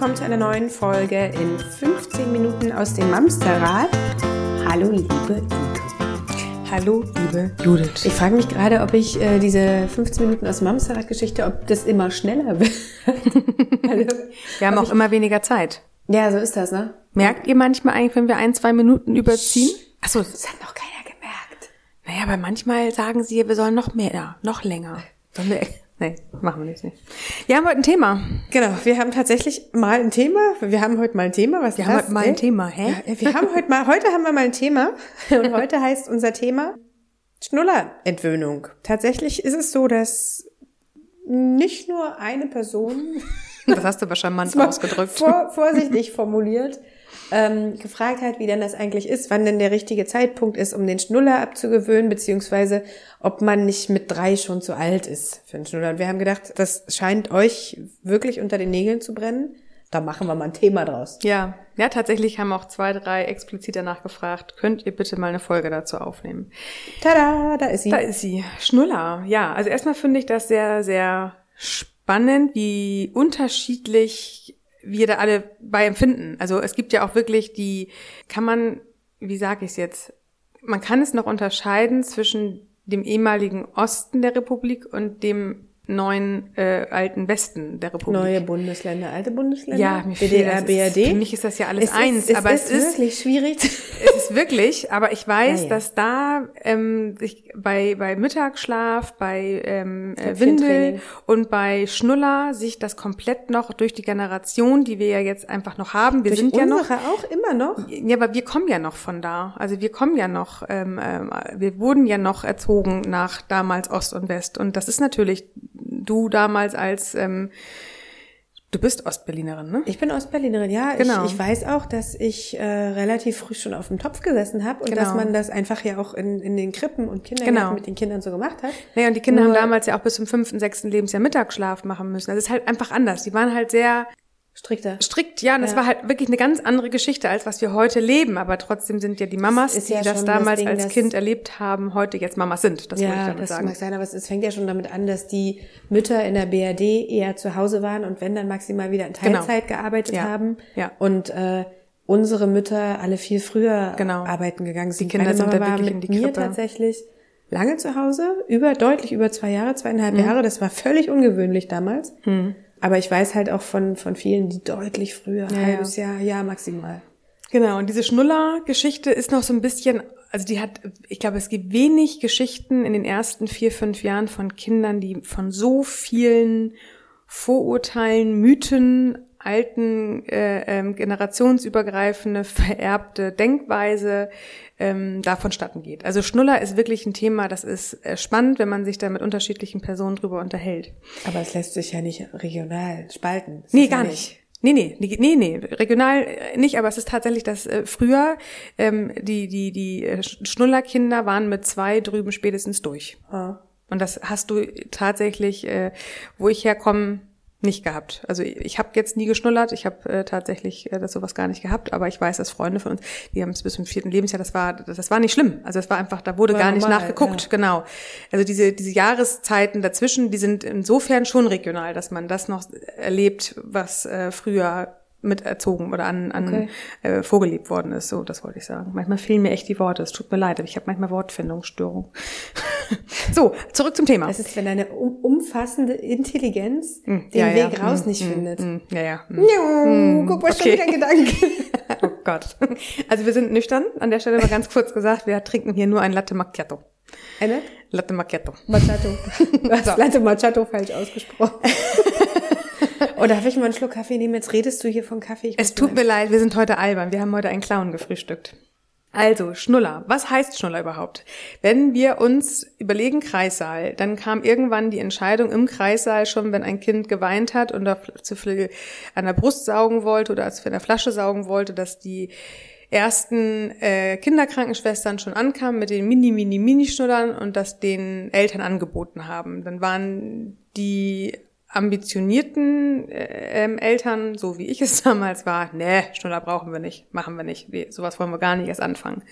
Willkommen zu einer neuen Folge in 15 Minuten aus dem Mamsterrad. Hallo liebe Ute. Hallo liebe Judith. Ich frage mich gerade, ob ich äh, diese 15 Minuten aus dem Mamsterrad-Geschichte, ob das immer schneller wird. also, wir haben auch ich, immer weniger Zeit. Ja, so ist das, ne? Merkt ihr manchmal eigentlich, wenn wir ein, zwei Minuten überziehen? Achso, das hat noch keiner gemerkt. Naja, aber manchmal sagen sie, wir sollen noch mehr, noch länger. Sollen wir Nee, machen wir nicht. Wir haben heute ein Thema. Genau, wir haben tatsächlich mal ein Thema. Wir haben heute mal ein Thema. Was wir haben heute mal ein Thema, hä? Ja, wir haben heute mal, heute haben wir mal ein Thema. Und heute heißt unser Thema Schnullerentwöhnung. Tatsächlich ist es so, dass nicht nur eine Person. Das hast du aber charmant ausgedrückt. Vor, vorsichtig formuliert ähm, gefragt hat, wie denn das eigentlich ist, wann denn der richtige Zeitpunkt ist, um den Schnuller abzugewöhnen, beziehungsweise ob man nicht mit drei schon zu alt ist für einen Schnuller. Und wir haben gedacht, das scheint euch wirklich unter den Nägeln zu brennen. Da machen wir mal ein Thema draus. Ja, ja, tatsächlich haben auch zwei, drei explizit danach gefragt, könnt ihr bitte mal eine Folge dazu aufnehmen? Tada, da ist sie. Da ist sie. Schnuller. Ja, also erstmal finde ich das sehr, sehr spannend, wie unterschiedlich wir da alle bei empfinden. Also es gibt ja auch wirklich die, kann man, wie sage ich es jetzt, man kann es noch unterscheiden zwischen dem ehemaligen Osten der Republik und dem neuen äh, alten Westen der Republik. Neue Bundesländer, alte Bundesländer? Ja, mir DDR, BRD. Für mich ist das ja alles es eins. Ist, es aber ist es ist wirklich schwierig. Es ist wirklich, aber ich weiß, ja, ja. dass da ähm, sich bei, bei Mittagsschlaf, bei ähm, äh, Windel und bei Schnuller sich das komplett noch durch die Generation, die wir ja jetzt einfach noch haben, wir durch sind ja noch auch immer noch. Ja, aber wir kommen ja noch von da. Also wir kommen ja noch, ähm, ähm, wir wurden ja noch erzogen nach damals Ost und West und das ist natürlich du damals als ähm, Du bist Ostberlinerin, ne? Ich bin Ostberlinerin, ja. Genau. Ich, ich weiß auch, dass ich äh, relativ früh schon auf dem Topf gesessen habe und genau. dass man das einfach ja auch in, in den Krippen und Kindergärten genau. mit den Kindern so gemacht hat. Naja, und die Kinder Nur, haben damals ja auch bis zum fünften, sechsten Lebensjahr Mittagsschlaf machen müssen. Also es ist halt einfach anders. Die waren halt sehr Strikter. Strikt, ja. Und das war halt wirklich eine ganz andere Geschichte, als was wir heute leben. Aber trotzdem sind ja die Mamas, die ja das damals das Ding, als Kind erlebt haben, heute jetzt Mamas sind. Das ja, wollte ich damit das sagen. mag sein. Aber es, fängt ja schon damit an, dass die Mütter in der BRD eher zu Hause waren und wenn dann maximal wieder in genau. Teilzeit genau. gearbeitet ja. haben. Ja. Und äh, unsere Mütter alle viel früher genau. arbeiten gegangen sind. Die Kinder sind da wirklich in die Krippe. mir tatsächlich lange zu Hause, über deutlich über zwei Jahre, zweieinhalb mhm. Jahre. Das war völlig ungewöhnlich damals. Mhm. Aber ich weiß halt auch von, von vielen, die deutlich früher, ja, halbes ja. Jahr, ja maximal. Genau, und diese Schnuller-Geschichte ist noch so ein bisschen, also die hat, ich glaube, es gibt wenig Geschichten in den ersten vier, fünf Jahren von Kindern, die von so vielen Vorurteilen, Mythen, alten, äh, ähm, generationsübergreifende, vererbte Denkweise ähm, da vonstatten geht. Also Schnuller ist wirklich ein Thema, das ist äh, spannend, wenn man sich da mit unterschiedlichen Personen drüber unterhält. Aber es lässt sich ja nicht regional spalten. Es nee, gar ja nicht. Nee, nee, nee, nee, regional äh, nicht, aber es ist tatsächlich, dass äh, früher ähm, die, die, die äh, Schnullerkinder waren mit zwei drüben spätestens durch. Ah. Und das hast du tatsächlich, äh, wo ich herkomme, nicht gehabt. Also ich habe jetzt nie geschnullert, ich habe äh, tatsächlich äh, das sowas gar nicht gehabt, aber ich weiß, dass Freunde von uns, die haben es bis zum vierten Lebensjahr, das war das war nicht schlimm. Also es war einfach, da wurde war gar nicht normal, nachgeguckt, ja. genau. Also diese diese Jahreszeiten dazwischen, die sind insofern schon regional, dass man das noch erlebt, was äh, früher mit erzogen oder an, an okay. äh, vorgelebt worden ist. So, das wollte ich sagen. Manchmal fehlen mir echt die Worte. Es tut mir leid, aber ich habe manchmal Wortfindungsstörung. so, zurück zum Thema. Das ist, wenn eine um, umfassende Intelligenz mm, den ja, Weg ja. raus mm, nicht mm, findet. Ja, ja. Mm. Guck mal, okay. schon wieder ein Gedanke. oh Gott. Also wir sind nüchtern. An der Stelle mal ganz kurz gesagt, wir trinken hier nur ein Latte Macchiato. Eine? Latte Macchiato. Macchiato. So. Latte Macchiato falsch ausgesprochen. Oder oh, darf ich mal einen Schluck Kaffee nehmen? Jetzt redest du hier von Kaffee. es tut mir leid, wir sind heute albern. Wir haben heute einen Clown gefrühstückt. Also, Schnuller. Was heißt Schnuller überhaupt? Wenn wir uns überlegen Kreissaal, dann kam irgendwann die Entscheidung im Kreissaal schon, wenn ein Kind geweint hat und zu viel an der Brust saugen wollte oder als für eine Flasche saugen wollte, dass die ersten äh, Kinderkrankenschwestern schon ankamen mit den Mini, Mini, Mini-Schnullern und das den Eltern angeboten haben. Dann waren die ambitionierten äh, ähm, Eltern, so wie ich es damals war, nee, Schnuller brauchen wir nicht, machen wir nicht, wir, sowas wollen wir gar nicht erst anfangen.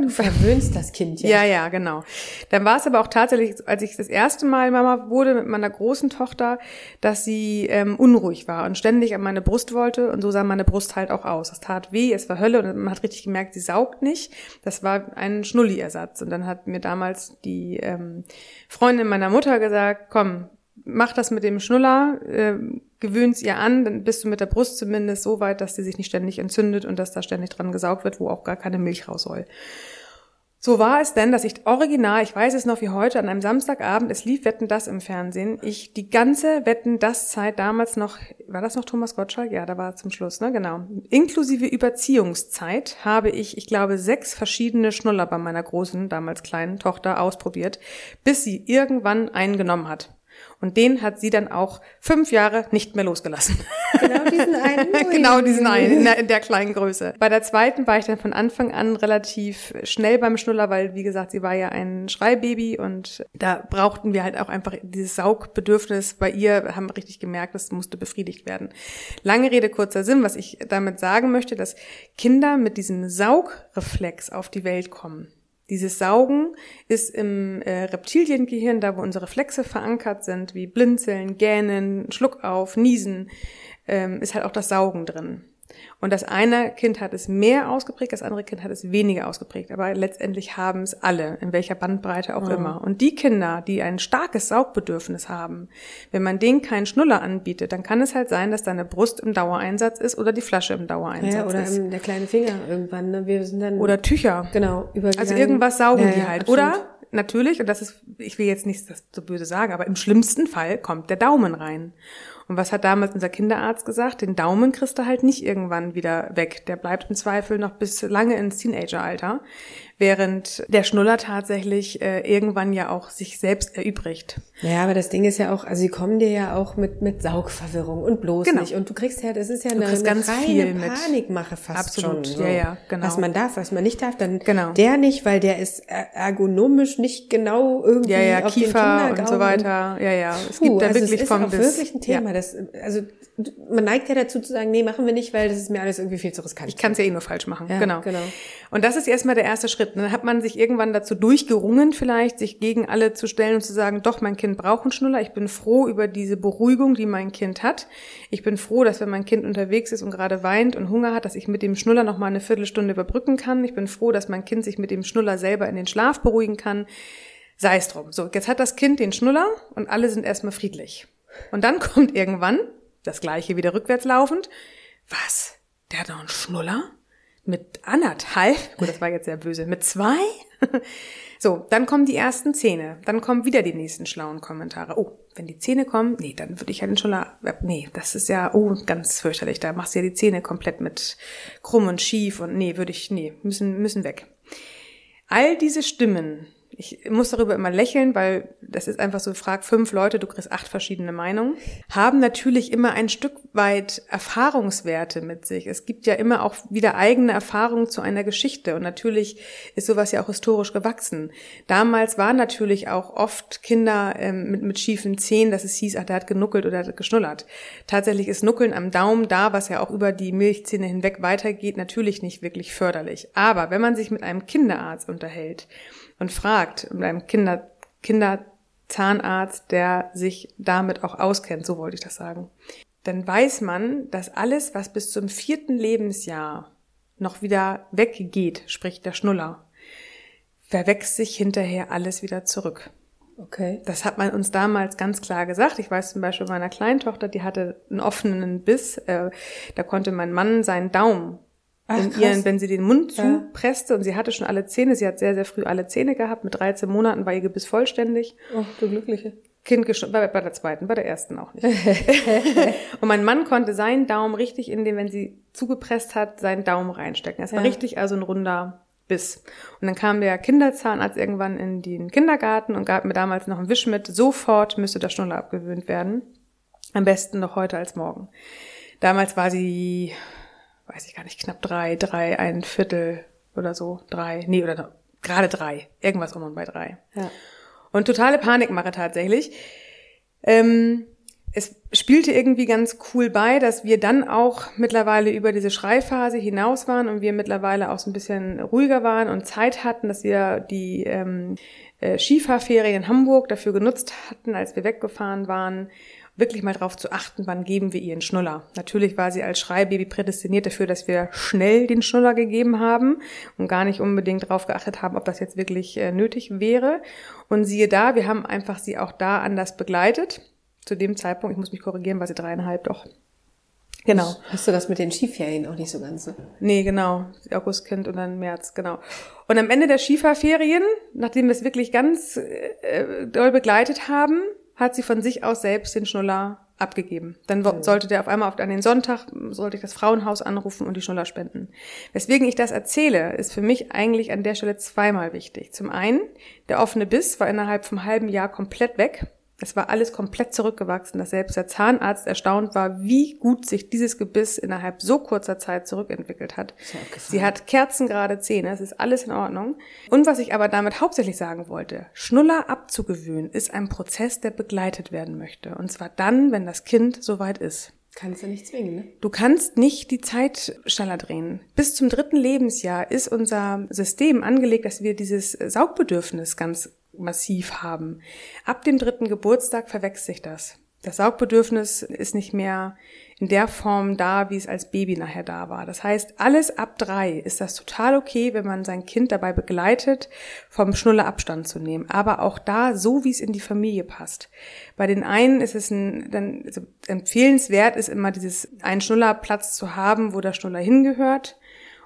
Du verwöhnst das Kind ja. Ja, ja, genau. Dann war es aber auch tatsächlich, als ich das erste Mal Mama wurde mit meiner großen Tochter, dass sie ähm, unruhig war und ständig an meine Brust wollte und so sah meine Brust halt auch aus. Es tat weh, es war Hölle und man hat richtig gemerkt, sie saugt nicht. Das war ein Schnulli-Ersatz. Und dann hat mir damals die ähm, Freundin meiner Mutter gesagt, komm, mach das mit dem Schnuller, äh, gewöhn's ihr an, dann bist du mit der Brust zumindest so weit, dass sie sich nicht ständig entzündet und dass da ständig dran gesaugt wird, wo auch gar keine Milch raus soll. So war es denn, dass ich original, ich weiß es noch wie heute, an einem Samstagabend, es lief Wetten das im Fernsehen, ich die ganze Wetten das Zeit damals noch, war das noch Thomas Gottschalk? Ja, da war zum Schluss, ne, genau. Inklusive Überziehungszeit habe ich, ich glaube, sechs verschiedene Schnuller bei meiner großen, damals kleinen Tochter ausprobiert, bis sie irgendwann einen genommen hat. Und den hat sie dann auch fünf Jahre nicht mehr losgelassen. Genau diesen einen. genau diesen einen, in der, in der, kleinen Größe. Bei der zweiten war ich dann von Anfang an relativ schnell beim Schnuller, weil, wie gesagt, sie war ja ein Schreibaby und da brauchten wir halt auch einfach dieses Saugbedürfnis bei ihr, haben richtig gemerkt, das musste befriedigt werden. Lange Rede, kurzer Sinn, was ich damit sagen möchte, dass Kinder mit diesem Saugreflex auf die Welt kommen. Dieses Saugen ist im äh, Reptiliengehirn, da wo unsere Reflexe verankert sind, wie Blinzeln, Gähnen, Schluck auf, Niesen, ähm, ist halt auch das Saugen drin. Und das eine Kind hat es mehr ausgeprägt, das andere Kind hat es weniger ausgeprägt. Aber letztendlich haben es alle, in welcher Bandbreite auch ja. immer. Und die Kinder, die ein starkes Saugbedürfnis haben, wenn man denen keinen Schnuller anbietet, dann kann es halt sein, dass deine Brust im Dauereinsatz ist oder die Flasche im Dauereinsatz ja, oder ist. Oder der kleine Finger irgendwann. Ne? Wir sind dann oder Tücher. Genau. Also irgendwas saugen ja, die halt. Absolut. Oder natürlich, und das ist, ich will jetzt nichts so böse sagen, aber im schlimmsten Fall kommt der Daumen rein. Und was hat damals unser Kinderarzt gesagt? Den Daumen kriegst du halt nicht irgendwann wieder weg. Der bleibt im Zweifel noch bis lange ins Teenageralter während der Schnuller tatsächlich äh, irgendwann ja auch sich selbst erübrigt. Ja, aber das Ding ist ja auch, also sie kommen dir ja auch mit mit Saugverwirrung und bloß genau. nicht und du kriegst ja, das ist ja eine, eine ganz reine Panikmache fast Absolut. schon. So. Ja, ja, genau. Was man darf, was man nicht darf, dann genau. der nicht, weil der ist ergonomisch nicht genau irgendwie ja, ja, auf Kiefer und so weiter. Ja, ja, es Puh, gibt da also wirklich es ist vom auch bis, wirklich ein Thema, ja. das also man neigt ja dazu zu sagen, nee, machen wir nicht, weil das ist mir alles irgendwie viel zu riskant. Ich kann es ja eh nur falsch machen. Ja, genau. genau. Und das ist erstmal der erste Schritt. Dann hat man sich irgendwann dazu durchgerungen, vielleicht sich gegen alle zu stellen und zu sagen, doch, mein Kind braucht einen Schnuller. Ich bin froh über diese Beruhigung, die mein Kind hat. Ich bin froh, dass wenn mein Kind unterwegs ist und gerade weint und Hunger hat, dass ich mit dem Schnuller noch mal eine Viertelstunde überbrücken kann. Ich bin froh, dass mein Kind sich mit dem Schnuller selber in den Schlaf beruhigen kann. Sei es drum. So, jetzt hat das Kind den Schnuller und alle sind erstmal friedlich. Und dann kommt irgendwann das gleiche wieder rückwärts laufend. Was? Der hat noch einen Schnuller? Mit anderthalb? Gut, das war jetzt sehr böse. Mit zwei? so, dann kommen die ersten Zähne. Dann kommen wieder die nächsten schlauen Kommentare. Oh, wenn die Zähne kommen, nee, dann würde ich ja den Schnuller, nee, das ist ja, oh, ganz fürchterlich. Da machst du ja die Zähne komplett mit krumm und schief und nee, würde ich, nee, müssen, müssen weg. All diese Stimmen, ich muss darüber immer lächeln, weil das ist einfach so, frag fünf Leute, du kriegst acht verschiedene Meinungen, haben natürlich immer ein Stück weit Erfahrungswerte mit sich. Es gibt ja immer auch wieder eigene Erfahrungen zu einer Geschichte und natürlich ist sowas ja auch historisch gewachsen. Damals waren natürlich auch oft Kinder ähm, mit, mit schiefen Zähnen, dass es hieß, ach, der hat genuckelt oder hat geschnullert. Tatsächlich ist Nuckeln am Daumen da, was ja auch über die Milchzähne hinweg weitergeht, natürlich nicht wirklich förderlich. Aber wenn man sich mit einem Kinderarzt unterhält, und fragt, mit einem Kinder, Kinderzahnarzt, der sich damit auch auskennt, so wollte ich das sagen, dann weiß man, dass alles, was bis zum vierten Lebensjahr noch wieder weggeht, sprich der Schnuller, verwächst sich hinterher alles wieder zurück. Okay. Das hat man uns damals ganz klar gesagt. Ich weiß zum Beispiel meiner Kleintochter, die hatte einen offenen Biss. Äh, da konnte mein Mann seinen Daumen Ach, in ihren, wenn sie den Mund zupresste und sie hatte schon alle Zähne, sie hat sehr, sehr früh alle Zähne gehabt, mit 13 Monaten war ihr Gebiss vollständig. Oh, du Glückliche. Kind geschnitten, bei, bei der zweiten, bei der ersten auch nicht. und mein Mann konnte seinen Daumen richtig in den, wenn sie zugepresst hat, seinen Daumen reinstecken. Das war ja. richtig also ein runder Biss. Und dann kam der Kinderzahnarzt irgendwann in den Kindergarten und gab mir damals noch einen Wisch mit, sofort müsste der Schnuller abgewöhnt werden. Am besten noch heute als morgen. Damals war sie weiß ich gar nicht, knapp drei, drei, ein Viertel oder so, drei, nee, oder gerade drei, irgendwas um und bei drei. Ja. Und totale Panikmache tatsächlich. Ähm, es spielte irgendwie ganz cool bei, dass wir dann auch mittlerweile über diese Schreiphase hinaus waren und wir mittlerweile auch so ein bisschen ruhiger waren und Zeit hatten, dass wir die ähm, äh, Skifahrferien in Hamburg dafür genutzt hatten, als wir weggefahren waren, wirklich mal darauf zu achten, wann geben wir ihr einen Schnuller. Natürlich war sie als Schreibaby prädestiniert dafür, dass wir schnell den Schnuller gegeben haben und gar nicht unbedingt darauf geachtet haben, ob das jetzt wirklich äh, nötig wäre. Und siehe da, wir haben einfach sie auch da anders begleitet zu dem Zeitpunkt, ich muss mich korrigieren, war sie dreieinhalb doch. Genau. Hast du das mit den Skiferien auch nicht so ganz so? Nee, genau. Augustkind und dann März, genau. Und am Ende der Skifahrferien, nachdem wir es wirklich ganz äh, doll begleitet haben, hat sie von sich aus selbst den Schnuller abgegeben. Dann mhm. sollte der auf einmal auf, an den Sonntag, sollte ich das Frauenhaus anrufen und die Schnuller spenden. Weswegen ich das erzähle, ist für mich eigentlich an der Stelle zweimal wichtig. Zum einen, der offene Biss war innerhalb vom halben Jahr komplett weg. Es war alles komplett zurückgewachsen, dass selbst der Zahnarzt erstaunt war, wie gut sich dieses Gebiss innerhalb so kurzer Zeit zurückentwickelt hat. Sie hat kerzengerade Zähne, es ist alles in Ordnung. Und was ich aber damit hauptsächlich sagen wollte, Schnuller abzugewöhnen ist ein Prozess, der begleitet werden möchte. Und zwar dann, wenn das Kind soweit ist. Kannst du nicht zwingen, ne? Du kannst nicht die Zeit schneller drehen. Bis zum dritten Lebensjahr ist unser System angelegt, dass wir dieses Saugbedürfnis ganz massiv haben. Ab dem dritten Geburtstag verwechselt sich das. Das Saugbedürfnis ist nicht mehr in der Form da, wie es als Baby nachher da war. Das heißt, alles ab drei ist das total okay, wenn man sein Kind dabei begleitet, vom Schnuller Abstand zu nehmen. Aber auch da, so wie es in die Familie passt. Bei den einen ist es ein, dann, also empfehlenswert ist immer dieses, einen Schnullerplatz zu haben, wo der Schnuller hingehört.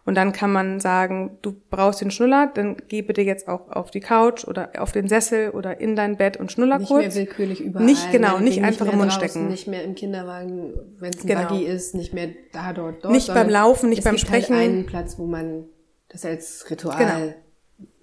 Und dann kann man sagen, du brauchst den Schnuller, dann geh bitte jetzt auch auf die Couch oder auf den Sessel oder in dein Bett und Schnuller nicht kurz. Nicht mehr willkürlich überall. Nicht genau, nicht einfach nicht im Mund draußen, stecken. Nicht mehr im Kinderwagen, wenn es ein Genau. Buggy ist, nicht mehr da, dort, dort. Nicht beim Laufen, nicht es beim gibt Sprechen. Halt einen Platz, wo man das als Ritual Genau.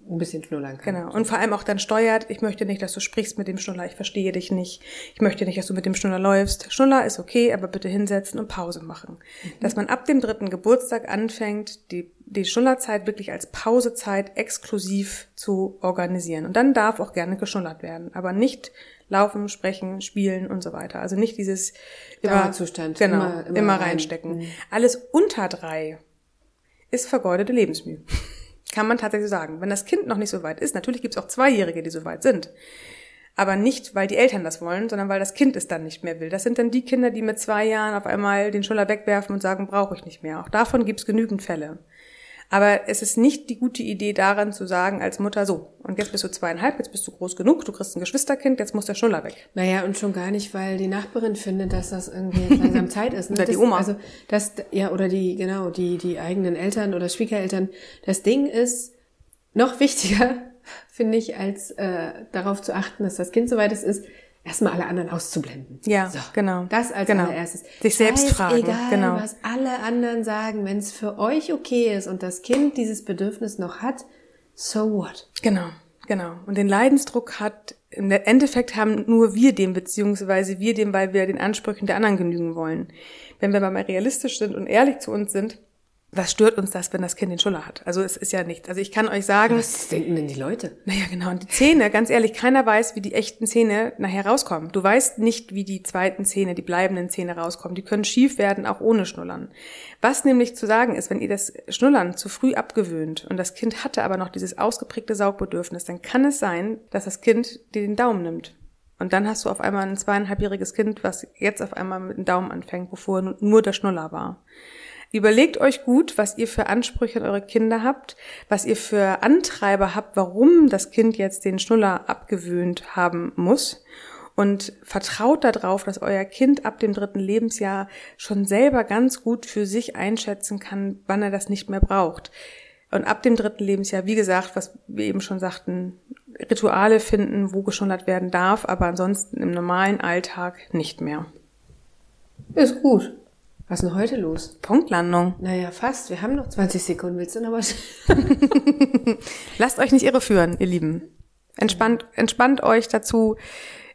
Ein bisschen schnullern kann. Genau. Und vor allem auch dann steuert, ich möchte nicht, dass du sprichst mit dem Schnuller, ich verstehe dich nicht. Ich möchte nicht, dass du mit dem Schnuller läufst. Schnuller ist okay, aber bitte hinsetzen und Pause machen. Dass man ab dem dritten Geburtstag anfängt, die, die Schnullerzeit wirklich als Pausezeit exklusiv zu organisieren. Und dann darf auch gerne geschnullert werden, aber nicht laufen, sprechen, spielen und so weiter. Also nicht dieses immer, Dauerzustand. genau, Immer- immer, immer rein. reinstecken. Mhm. Alles unter drei ist vergeudete Lebensmühe. Kann man tatsächlich sagen. Wenn das Kind noch nicht so weit ist, natürlich gibt es auch Zweijährige, die so weit sind. Aber nicht, weil die Eltern das wollen, sondern weil das Kind es dann nicht mehr will. Das sind dann die Kinder, die mit zwei Jahren auf einmal den Schuller wegwerfen und sagen, brauche ich nicht mehr. Auch davon gibt es genügend Fälle. Aber es ist nicht die gute Idee daran zu sagen als Mutter so, und jetzt bist du zweieinhalb, jetzt bist du groß genug, du kriegst ein Geschwisterkind, jetzt muss der Schnuller weg. Naja, und schon gar nicht, weil die Nachbarin findet, dass das irgendwie langsam Zeit ist. Ne? Oder die Oma. Also das, ja, oder die, genau, die, die eigenen Eltern oder Schwiegereltern. Das Ding ist noch wichtiger, finde ich, als äh, darauf zu achten, dass das Kind soweit ist, ist, erstmal alle anderen auszublenden. Ja, genau. Das als Genau. allererstes. Sich selbst fragen, Egal, genau. was alle anderen sagen, wenn es für euch okay ist und das Kind dieses Bedürfnis noch hat, so what? Genau, genau. Und den Leidensdruck hat, im Endeffekt haben nur wir den, beziehungsweise wir den, weil wir den Ansprüchen der anderen genügen wollen. Wenn wir mal realistisch sind und ehrlich zu uns sind, was stört uns das, wenn das Kind den Schuller hat? Also es ist ja nichts. Also ich kann euch sagen, Was denken denn die Leute? naja, genau. Und die Zähne, ganz ehrlich, keiner weiß, wie die echten Zähne nachher rauskommen. Du weißt nicht, wie die zweiten Zähne, die bleibenden Zähne rauskommen. Die können schief werden, auch ohne Schnullern. Was nämlich zu sagen ist, wenn ihr das Schnullern zu früh abgewöhnt und das Kind hatte aber noch dieses ausgeprägte Saugbedürfnis, dann kann es sein, dass das Kind dir den Daumen nimmt. Und dann hast du auf einmal ein zweieinhalbjähriges Kind, was jetzt auf einmal mit dem Daumen anfängt, bevor nur- nur der Schnuller war. Überlegt euch gut, was ihr für Ansprüche an eure Kinder habt, was ihr für Antreiber habt, warum das Kind jetzt den Schnuller abgewöhnt haben muss. Und vertraut darauf, dass euer Kind ab dem dritten Lebensjahr schon selber ganz gut für sich einschätzen kann, wann er das nicht mehr braucht. Und ab dem dritten Lebensjahr, wie gesagt, was wir eben schon sagten, Rituale finden, wo geschnullert werden darf, aber ansonsten im normalen Alltag nicht mehr. Ist gut. Was ist denn heute los? Punktlandung. Naja, fast. Wir haben noch 20 Sekunden. Willst du noch was? Lasst euch nicht irreführen, ihr Lieben. Entspannt, entspannt euch dazu.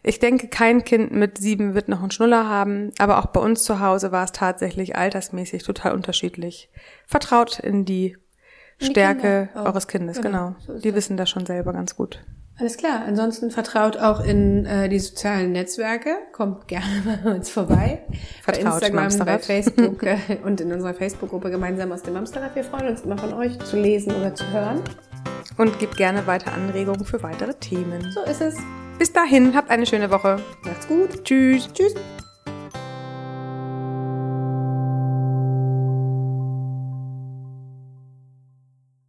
Ich denke, kein Kind mit sieben wird noch einen Schnuller haben, aber auch bei uns zu Hause war es tatsächlich altersmäßig total unterschiedlich. Vertraut in die Stärke eures Kindes, Genau, genau. so Die wissen das schon selber ganz gut. Alles klar. Ansonsten vertraut auch in äh, die sozialen Netzwerke. Kommt gerne bei uns vorbei. Vertraut bei Instagram, Mamsterrad. bei Facebook äh, und in unserer Facebook-Gruppe gemeinsam aus dem Amsterrad. Wir freuen uns immer von euch zu lesen oder zu hören. Und gebt gerne weiter Anregungen für weitere Themen. So ist es. Bis dahin, habt eine schöne Woche. Macht's gut. Tschüss. Tschüss.